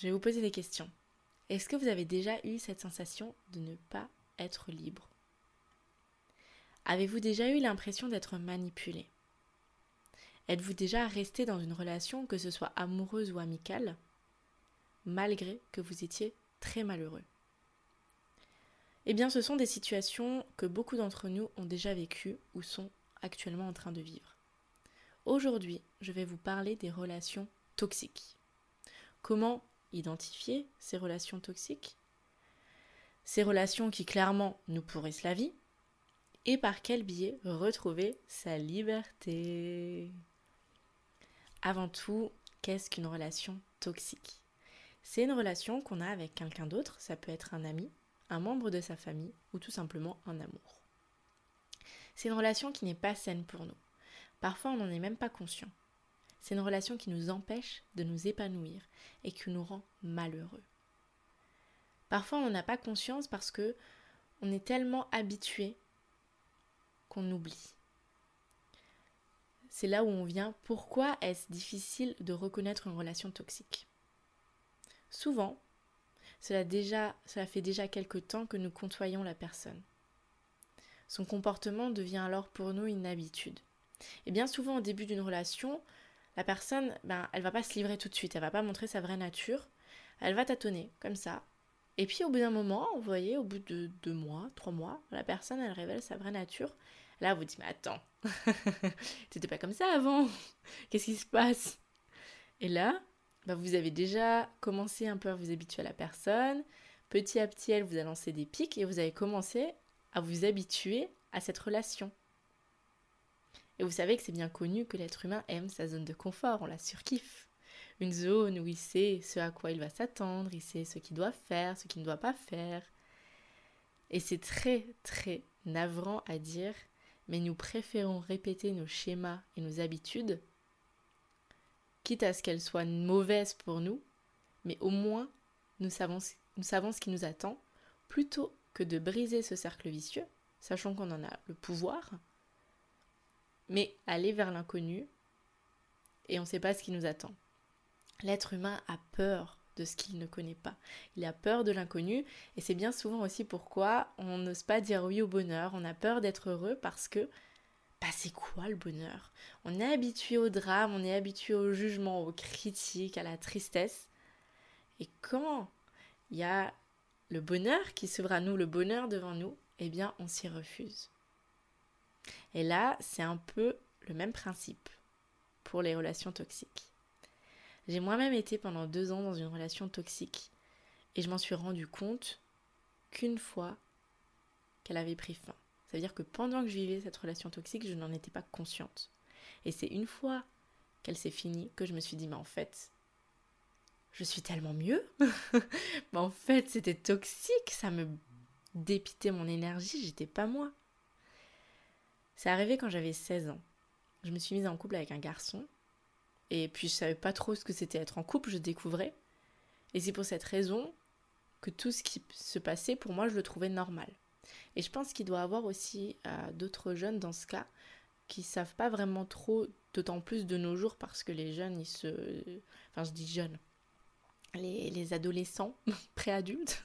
je vais vous poser des questions. Est-ce que vous avez déjà eu cette sensation de ne pas être libre? Avez-vous déjà eu l'impression d'être manipulé? Êtes-vous déjà resté dans une relation, que ce soit amoureuse ou amicale, malgré que vous étiez très malheureux? Eh bien, ce sont des situations que beaucoup d'entre nous ont déjà vécues ou sont actuellement en train de vivre. Aujourd'hui, je vais vous parler des relations toxiques. Comment identifier ces relations toxiques Ces relations qui clairement nous pourrissent la vie Et par quel biais retrouver sa liberté Avant tout, qu'est-ce qu'une relation toxique? C'est une relation qu'on a avec quelqu'un d'autre, ça peut être un ami, un membre de sa famille ou tout simplement un amour. C'est une relation qui n'est pas saine pour nous. Parfois, on n'en est même pas conscient. C'est une relation qui nous empêche de nous épanouir et qui nous rend malheureux. Parfois, on n'a pas conscience parce que on est tellement habitué qu'on oublie. C'est là où on vient. Pourquoi est-ce difficile de reconnaître une relation toxique? Souvent, cela, fait déjà quelque temps que nous côtoyons la personne. Son comportement devient alors pour nous une habitude. Et bien souvent au début d'une relation, la personne, ben, elle va pas se livrer tout de suite, elle va pas montrer sa vraie nature, elle va tâtonner comme ça. Et puis au bout d'un moment, vous voyez, au bout de deux mois, trois mois, la personne, elle révèle sa vraie nature. Là, vous dites, mais attends, c'était pas comme ça avant, qu'est-ce qui se passe? Et là, ben, vous avez déjà commencé un peu à vous habituer à la personne, petit à petit, elle vous a lancé des pics et vous avez commencé à vous habituer à cette relation. Et vous savez que c'est bien connu que l'être humain aime sa zone de confort, on la surkiffe. Une zone où il sait ce à quoi il va s'attendre, il sait ce qu'il doit faire, ce qu'il ne doit pas faire. Et c'est très très navrant à dire, mais nous préférons répéter nos schémas et nos habitudes, quitte à ce qu'elles soient mauvaises pour nous, mais au moins nous savons, nous savons ce qui nous attend, plutôt que de briser ce cercle vicieux, sachant qu'on en a le pouvoir, mais aller vers l'inconnu et on ne sait pas ce qui nous attend. L'être humain a peur de ce qu'il ne connaît pas. Il a peur de l'inconnu et c'est bien souvent aussi pourquoi on n'ose pas dire oui au bonheur. On a peur d'être heureux parce que bah c'est quoi le bonheur? On est habitué au drame, on est habitué au jugement, aux critiques, à la tristesse. Et quand il y a le bonheur qui s'ouvre à nous, le bonheur devant nous, eh bien on s'y refuse. Et là, c'est un peu le même principe pour les relations toxiques. J'ai moi-même été pendant deux ans dans une relation toxique et je m'en suis rendu compte qu'une fois qu'elle avait pris fin. Ça veut dire que pendant que je vivais cette relation toxique, je n'en étais pas consciente. Et c'est une fois qu'elle s'est finie que je me suis dit, mais en fait, je suis tellement mieux. mais en fait, c'était toxique, ça me dépitait mon énergie, j'étais pas moi. C'est arrivé quand j'avais 16 ans. Je me suis mise en couple avec un garçon. Et puis je savais pas trop ce que c'était être en couple, je découvrais. Et c'est pour cette raison que tout ce qui se passait, pour moi, je le trouvais normal. Et je pense qu'il doit y avoir aussi euh, d'autres jeunes dans ce cas qui savent pas vraiment trop, d'autant plus de nos jours, parce que les jeunes, ils se. Enfin, je dis jeunes. Les, les adolescents, préadultes,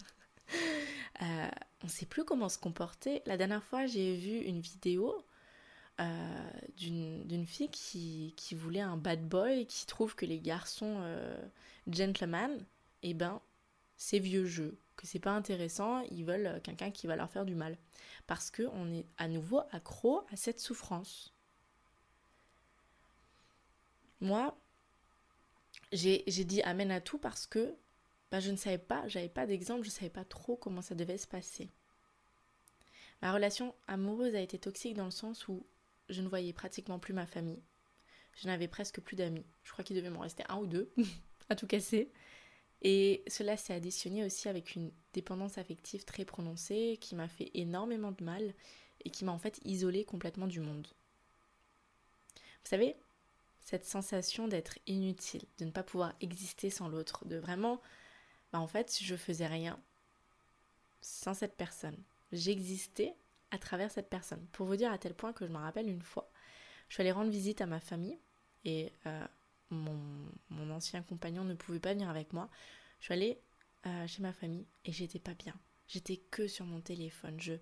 euh, on sait plus comment se comporter. La dernière fois, j'ai vu une vidéo euh, d'une fille qui, voulait un bad boy, qui trouve que les garçons euh, gentlemen, eh ben, c'est vieux jeu, que c'est pas intéressant, ils veulent quelqu'un qui va leur faire du mal. Parce qu'on est à nouveau accro à cette souffrance. Moi, j'ai dit amen à tout parce que bah, je ne savais pas, j'avais pas d'exemple, je savais pas trop comment ça devait se passer. Ma relation amoureuse a été toxique dans le sens où je ne voyais pratiquement plus ma famille. Je n'avais presque plus d'amis. Je crois qu'il devait m'en rester un ou deux, à tout casser. Et cela s'est additionné aussi avec une dépendance affective très prononcée qui m'a fait énormément de mal et qui m'a en fait isolée complètement du monde. Vous savez, cette sensation d'être inutile, de ne pas pouvoir exister sans l'autre, de vraiment, bah en fait, je faisais rien sans cette personne. J'existais à travers cette personne. Pour vous dire à tel point que je me rappelle une fois, je suis allée rendre visite à ma famille et euh, mon, mon, ancien compagnon ne pouvait pas venir avec moi. Je suis allée euh, chez ma famille et j'étais pas bien. J'étais que sur mon téléphone. Je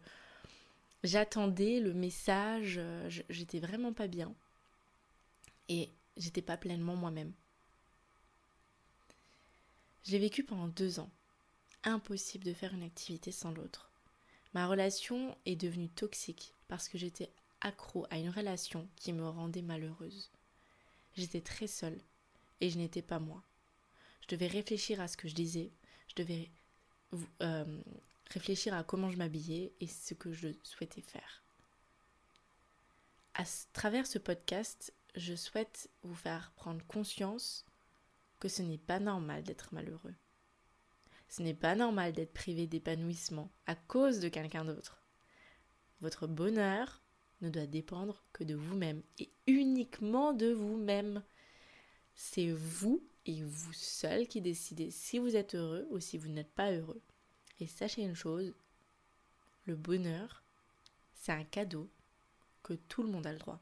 j'attendais le message. Euh, j'étais vraiment pas bien et j'étais pas pleinement moi-même. J'ai vécu pendant deux ans. Impossible de faire une activité sans l'autre. Ma relation est devenue toxique parce que j'étais accro à une relation qui me rendait malheureuse. J'étais très seule et je n'étais pas moi. Je devais réfléchir à ce que je disais, je devais euh, réfléchir à comment je m'habillais et ce que je souhaitais faire. À travers ce podcast, je souhaite vous faire prendre conscience que ce n'est pas normal d'être malheureux. Ce n'est pas normal d'être privé d'épanouissement à cause de quelqu'un d'autre. Votre bonheur ne doit dépendre que de vous-même et uniquement de vous-même. C'est vous et vous seul qui décidez si vous êtes heureux ou si vous n'êtes pas heureux. Et sachez une chose, le bonheur, c'est un cadeau que tout le monde a le droit.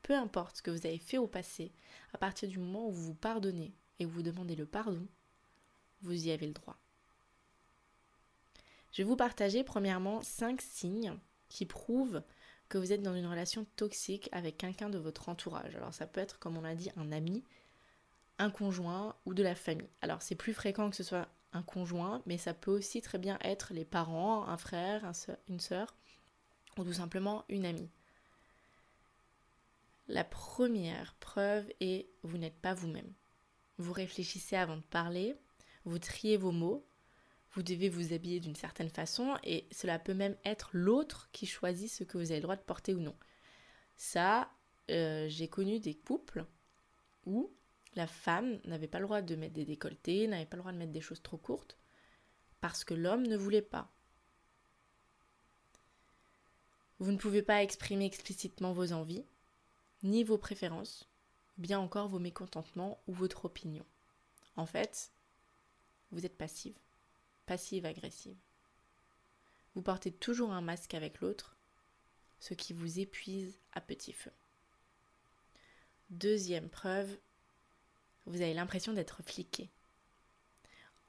Peu importe ce que vous avez fait au passé, à partir du moment où vous vous pardonnez et vous demandez le pardon, vous y avez le droit. Je vais vous partager premièrement cinq signes qui prouve que vous êtes dans une relation toxique avec quelqu'un de votre entourage. Alors ça peut être, comme on l'a dit, un ami, un conjoint ou de la famille. Alors c'est plus fréquent que ce soit un conjoint, mais ça peut aussi très bien être les parents, un frère, une sœur, ou tout simplement une amie. La première preuve est vous n'êtes pas vous-même. Vous réfléchissez avant de parler, vous triez vos mots, vous devez vous habiller d'une certaine façon et cela peut même être l'autre qui choisit ce que vous avez le droit de porter ou non. Ça, euh, j'ai connu des couples où la femme n'avait pas le droit de mettre des décolletés, n'avait pas le droit de mettre des choses trop courtes parce que l'homme ne voulait pas. Vous ne pouvez pas exprimer explicitement vos envies, ni vos préférences, bien encore vos mécontentements ou votre opinion. En fait, vous êtes passive passive-agressive. Vous portez toujours un masque avec l'autre, ce qui vous épuise à petit feu. Deuxième preuve, vous avez l'impression d'être fliqué.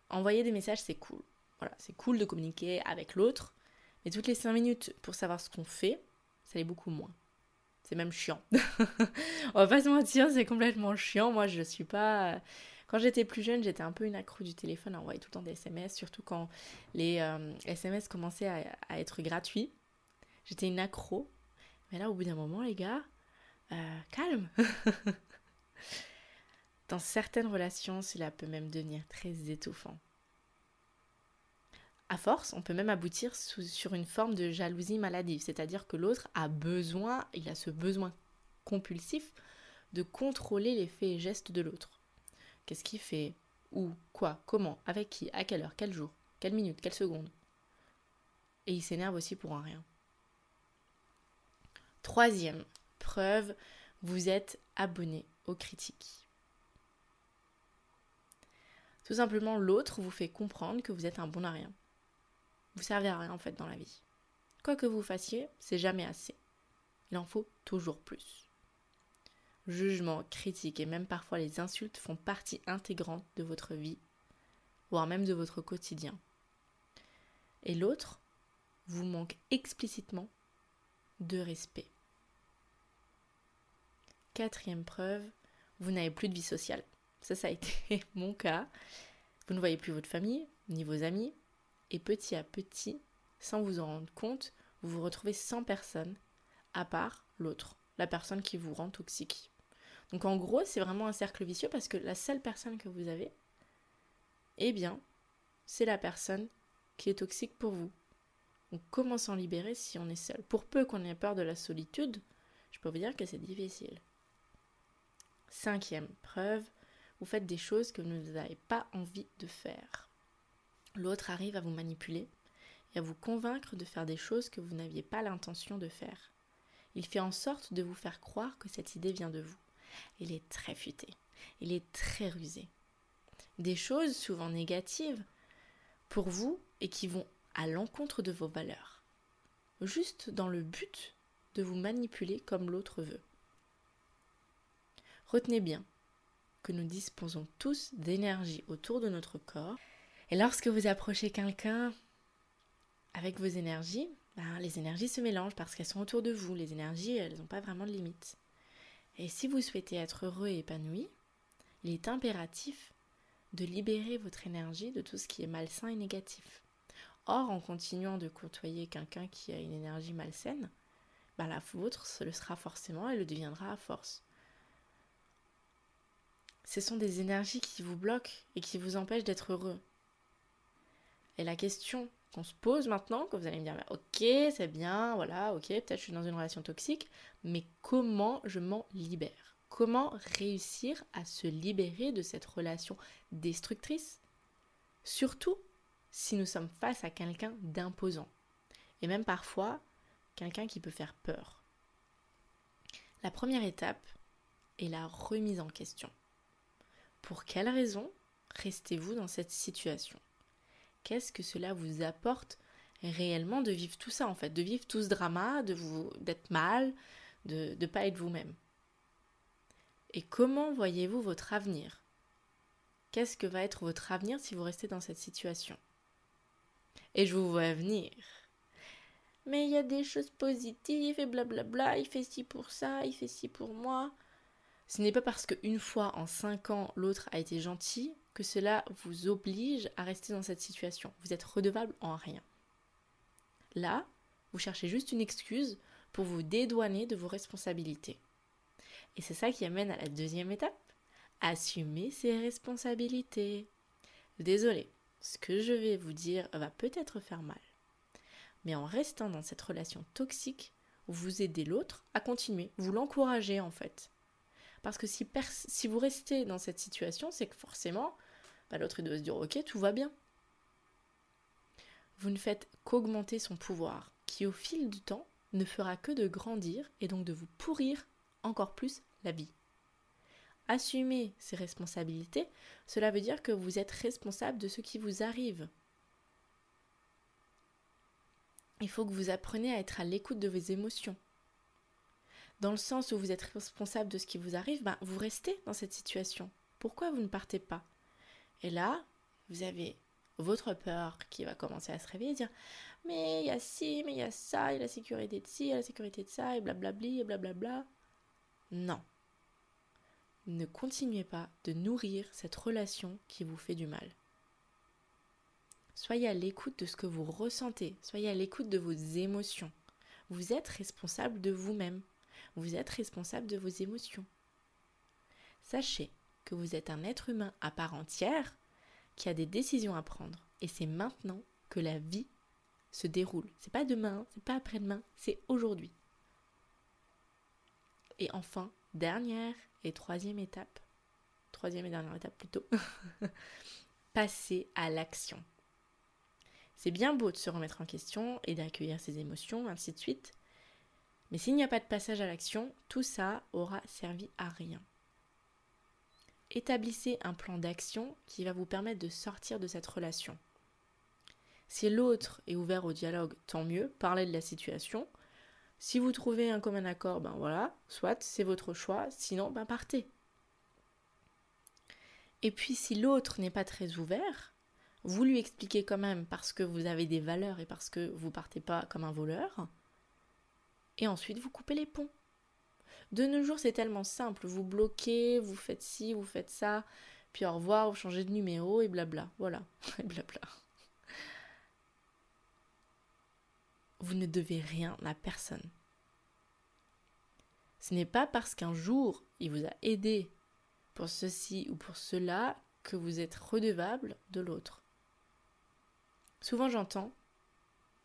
Envoyer des messages, c'est cool. Voilà, c'est cool de communiquer avec l'autre, mais toutes les cinq minutes pour savoir ce qu'on fait, ça l'est beaucoup moins. C'est même chiant. On va pas se mentir, c'est complètement chiant. Moi, je suis pas quand j'étais plus jeune, j'étais un peu une accro du téléphone, à envoyer tout le temps des SMS, surtout quand les SMS euh, commençaient à, être gratuits. J'étais une accro. Mais là, au bout d'un moment, les gars, euh, calme. Dans certaines relations, cela peut même devenir très étouffant. À force, on peut même aboutir sur une forme de jalousie maladive, c'est-à-dire que l'autre a besoin, il a ce besoin compulsif de contrôler les faits et gestes de l'autre. Qu'est-ce qu'il fait Où Quoi Comment Avec qui À quelle heure Quel jour Quelle minute Quelle seconde Et il s'énerve aussi pour un rien. Troisième preuve, vous êtes abonné aux critiques. Tout simplement, l'autre vous fait comprendre que vous êtes un bon à rien. Vous servez à rien en fait dans la vie. Quoi que vous fassiez, c'est jamais assez. Il en faut toujours plus. Jugement, critique et même parfois les insultes font partie intégrante de votre vie, voire même de votre quotidien. Et l'autre vous manque explicitement de respect. Quatrième preuve, vous n'avez plus de vie sociale. Ça, ça a été mon cas. Vous ne voyez plus votre famille, ni vos amis, et petit à petit, sans vous en rendre compte, vous vous retrouvez sans personne, à part l'autre, la personne qui vous rend toxique. Donc en gros, c'est vraiment un cercle vicieux parce que la seule personne que vous avez, eh bien, c'est la personne qui est toxique pour vous. Donc comment s'en libérer si on est seul Pour peu qu'on ait peur de la solitude, je peux vous dire que c'est difficile. Cinquième preuve, vous faites des choses que vous n'avez pas envie de faire. L'autre arrive à vous manipuler et à vous convaincre de faire des choses que vous n'aviez pas l'intention de faire. Il fait en sorte de vous faire croire que cette idée vient de vous. Il est très futé, il est très rusé. Des choses souvent négatives pour vous et qui vont à l'encontre de vos valeurs, juste dans le but de vous manipuler comme l'autre veut. Retenez bien que nous disposons tous d'énergie autour de notre corps, et lorsque vous approchez quelqu'un avec vos énergies, ben, les énergies se mélangent parce qu'elles sont autour de vous. Les énergies, elles n'ont pas vraiment de limite. Et si vous souhaitez être heureux et épanoui, il est impératif de libérer votre énergie de tout ce qui est malsain et négatif. Or, en continuant de côtoyer quelqu'un qui a une énergie malsaine, ben la vôtre le sera forcément et le deviendra à force. Ce sont des énergies qui vous bloquent et qui vous empêchent d'être heureux. Et la question qu'on se pose maintenant, que vous allez me dire, ok, c'est bien, voilà, ok, peut-être je suis dans une relation toxique, mais comment je m'en libère? Comment réussir à se libérer de cette relation destructrice? Surtout si nous sommes face à quelqu'un d'imposant. Et même parfois, quelqu'un qui peut faire peur. La première étape est la remise en question. Pour quelle raison restez-vous dans cette situation? Qu'est-ce que cela vous apporte réellement de vivre tout ça en fait, de vivre tout ce drama, de vous d'être mal, de ne pas être vous-même? Et comment voyez-vous votre avenir? Qu'est-ce que va être votre avenir si vous restez dans cette situation? Et je vous vois venir. Mais il y a des choses positives et blablabla, il fait ci pour ça, il fait ci pour moi. Ce n'est pas parce qu'une fois en cinq ans l'autre a été gentil que cela vous oblige à rester dans cette situation. Vous êtes redevable en rien. Là, vous cherchez juste une excuse pour vous dédouaner de vos responsabilités. Et c'est ça qui amène à la deuxième étape. Assumer ses responsabilités. Désolé, ce que je vais vous dire va peut-être faire mal. Mais en restant dans cette relation toxique, vous aidez l'autre à continuer, vous l'encouragez en fait. Parce que si, si vous restez dans cette situation, c'est que forcément, l'autre doit se dire ok, tout va bien. Vous ne faites qu'augmenter son pouvoir, qui au fil du temps ne fera que de grandir et donc de vous pourrir encore plus la vie. Assumer ses responsabilités, cela veut dire que vous êtes responsable de ce qui vous arrive. Il faut que vous appreniez à être à l'écoute de vos émotions dans le sens où vous êtes responsable de ce qui vous arrive, ben, vous restez dans cette situation. Pourquoi vous ne partez pas? Et là, vous avez votre peur qui va commencer à se réveiller et dire Mais il y a ci, mais il y a ça, il y a la sécurité de ci, il a la sécurité de ça, et blablabli, et blablabla. Non. Ne continuez pas de nourrir cette relation qui vous fait du mal. Soyez à l'écoute de ce que vous ressentez, soyez à l'écoute de vos émotions. Vous êtes responsable de vous-même. Vous êtes responsable de vos émotions. Sachez que vous êtes un être humain à part entière qui a des décisions à prendre. Et c'est maintenant que la vie se déroule. C'est pas demain, c'est pas après-demain, c'est aujourd'hui. Et enfin, dernière et troisième étape, troisième et dernière étape plutôt, passer à l'action. C'est bien beau de se remettre en question et d'accueillir ses émotions, ainsi de suite, mais s'il n'y a pas de passage à l'action, tout ça aura servi à rien. Établissez un plan d'action qui va vous permettre de sortir de cette relation. Si l'autre est ouvert au dialogue, tant mieux, parlez de la situation. Si vous trouvez un commun accord, ben voilà, soit c'est votre choix, sinon ben partez. Et puis si l'autre n'est pas très ouvert, vous lui expliquez quand même parce que vous avez des valeurs et parce que vous partez pas comme un voleur, et ensuite vous coupez les ponts. De nos jours, c'est tellement simple. Vous bloquez, vous faites ci, vous faites ça, puis au revoir, vous changez de numéro et blabla. Voilà, et blabla. Vous ne devez rien à personne. Ce n'est pas parce qu'un jour il vous a aidé pour ceci ou pour cela que vous êtes redevable de l'autre. Souvent j'entends,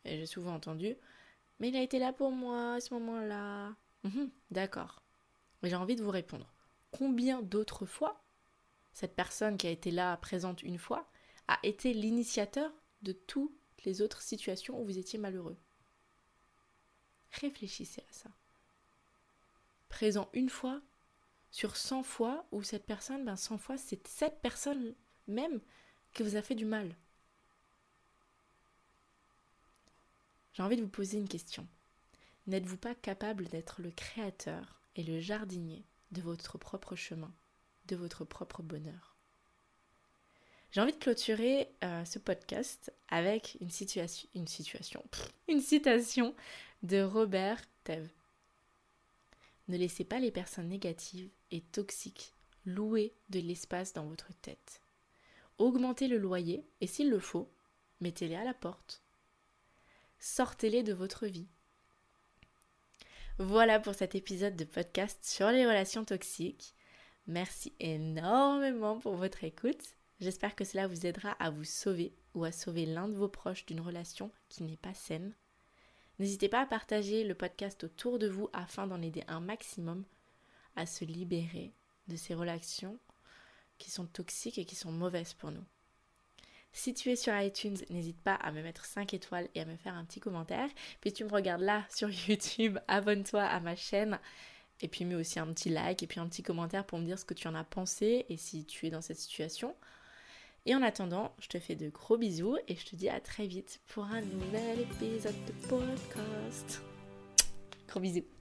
et j'ai souvent entendu, mais il a été là pour moi à ce moment-là. Mhm, d'accord. J'ai envie de vous répondre. Combien d'autres fois cette personne qui a été là présente une fois a été l'initiateur de toutes les autres situations où vous étiez malheureux? Réfléchissez à ça. Présent une fois sur 100 fois où cette personne, ben 100 fois, c'est cette personne même qui vous a fait du mal. J'ai envie de vous poser une question. N'êtes-vous pas capable d'être le créateur et le jardinier de votre propre chemin, de votre propre bonheur? J'ai envie de clôturer euh, ce podcast avec une situation, une citation de Robert Teve. Ne laissez pas les personnes négatives et toxiques louer de l'espace dans votre tête. Augmentez le loyer et s'il le faut, mettez-les à la porte. Sortez-les de votre vie. Voilà pour cet épisode de podcast sur les relations toxiques. Merci énormément pour votre écoute. J'espère que cela vous aidera à vous sauver ou à sauver l'un de vos proches d'une relation qui n'est pas saine. N'hésitez pas à partager le podcast autour de vous afin d'en aider un maximum à se libérer de ces relations qui sont toxiques et qui sont mauvaises pour nous. Si tu es sur iTunes, n'hésite pas à me mettre 5 étoiles et à me faire un petit commentaire. Puis tu me regardes là sur YouTube, abonne-toi à ma chaîne. Et puis mets aussi un petit like et puis un petit commentaire pour me dire ce que tu en as pensé et si tu es dans cette situation. Et en attendant, je te fais de gros bisous et je te dis à très vite pour un nouvel épisode de podcast. Gros bisous.